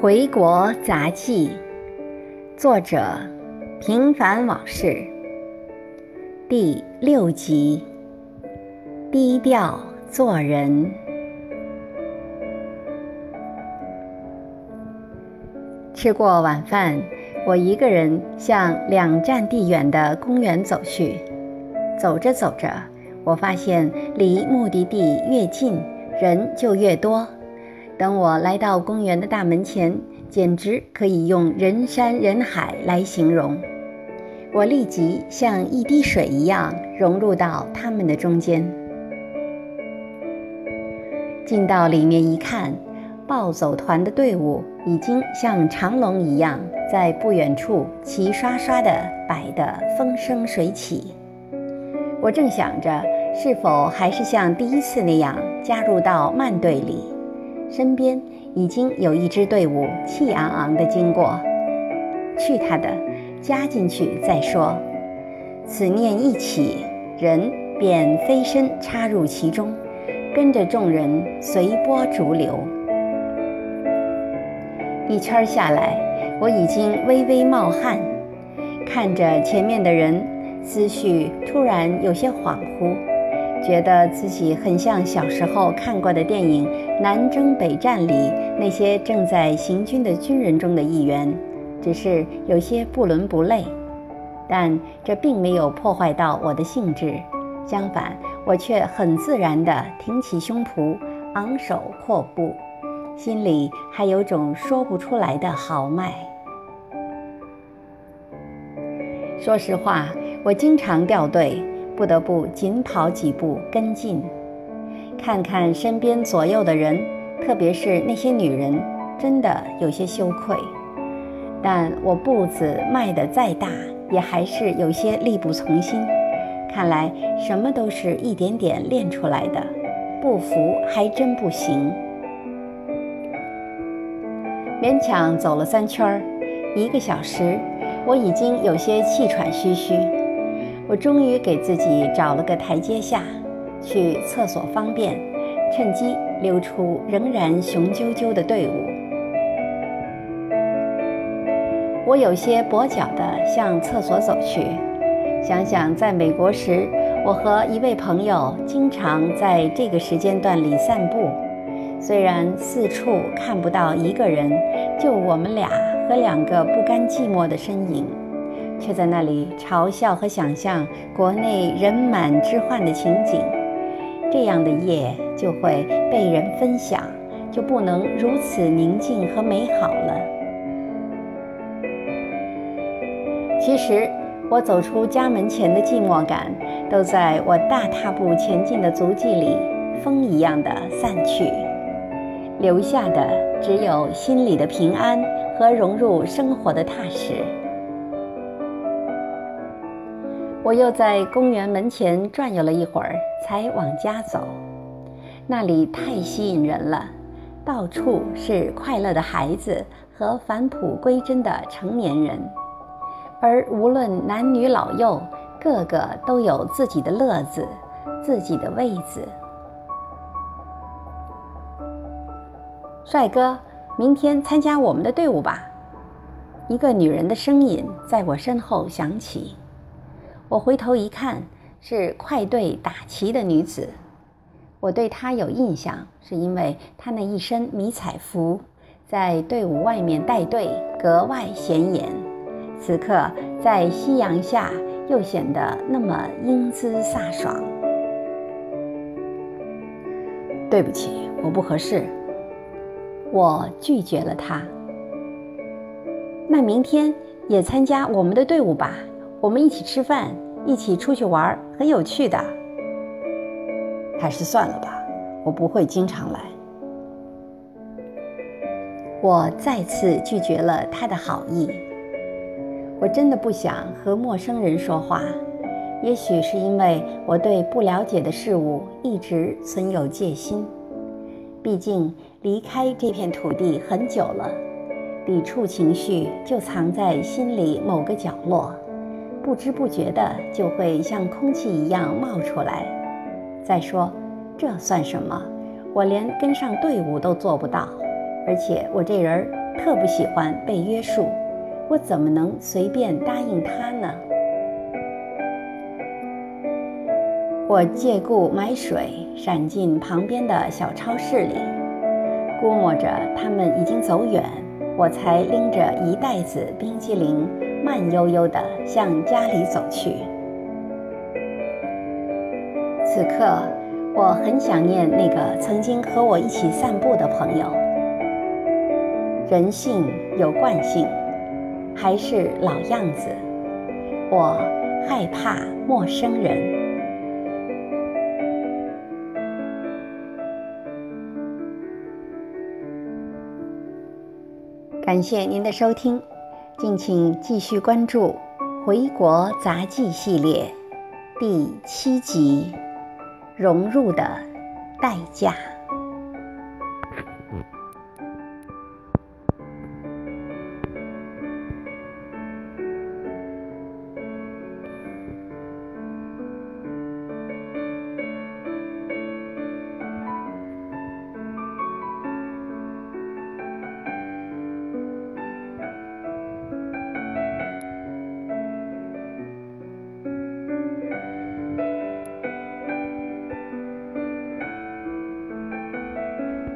《回国杂记》，作者：平凡往事，第六集。低调做人。吃过晚饭，我一个人向两站地远的公园走去。走着走着，我发现离目的地越近，人就越多。等我来到公园的大门前，简直可以用人山人海来形容。我立即像一滴水一样融入到他们的中间。进到里面一看，暴走团的队伍已经像长龙一样，在不远处齐刷刷地摆得风生水起。我正想着是否还是像第一次那样加入到慢队里。身边已经有一支队伍气昂昂地经过，去他的，加进去再说。此念一起，人便飞身插入其中，跟着众人随波逐流。一圈下来，我已经微微冒汗，看着前面的人，思绪突然有些恍惚。觉得自己很像小时候看过的电影《南征北战》里那些正在行军的军人中的一员，只是有些不伦不类。但这并没有破坏到我的兴致，相反，我却很自然地挺起胸脯，昂首阔步，心里还有种说不出来的豪迈。说实话，我经常掉队。不得不紧跑几步跟进，看看身边左右的人，特别是那些女人，真的有些羞愧。但我步子迈得再大，也还是有些力不从心。看来什么都是一点点练出来的，不服还真不行。勉强走了三圈儿，一个小时，我已经有些气喘吁吁。我终于给自己找了个台阶下，去厕所方便，趁机溜出仍然雄赳赳的队伍。我有些跛脚地向厕所走去，想想在美国时，我和一位朋友经常在这个时间段里散步，虽然四处看不到一个人，就我们俩和两个不甘寂寞的身影。却在那里嘲笑和想象国内人满之患的情景，这样的夜就会被人分享，就不能如此宁静和美好了。其实，我走出家门前的寂寞感，都在我大踏步前进的足迹里，风一样的散去，留下的只有心里的平安和融入生活的踏实。我又在公园门前转悠了一会儿，才往家走。那里太吸引人了，到处是快乐的孩子和返璞归真的成年人，而无论男女老幼，个个都有自己的乐子，自己的位子。帅哥，明天参加我们的队伍吧！一个女人的声音在我身后响起。我回头一看，是快队打旗的女子。我对她有印象，是因为她那一身迷彩服，在队伍外面带队格外显眼。此刻在夕阳下，又显得那么英姿飒爽。对不起，我不合适。我拒绝了她。那明天也参加我们的队伍吧。我们一起吃饭，一起出去玩，很有趣的。还是算了吧，我不会经常来。我再次拒绝了他的好意。我真的不想和陌生人说话，也许是因为我对不了解的事物一直存有戒心。毕竟离开这片土地很久了，抵触情绪就藏在心里某个角落。不知不觉的就会像空气一样冒出来。再说，这算什么？我连跟上队伍都做不到，而且我这人特不喜欢被约束，我怎么能随便答应他呢？我借故买水，闪进旁边的小超市里，估摸着他们已经走远，我才拎着一袋子冰激凌，慢悠悠地向家里走去。此刻，我很想念那个曾经和我一起散步的朋友。人性有惯性，还是老样子，我害怕陌生人。感谢您的收听，敬请继续关注《回国杂技》系列第七集《融入的代价》。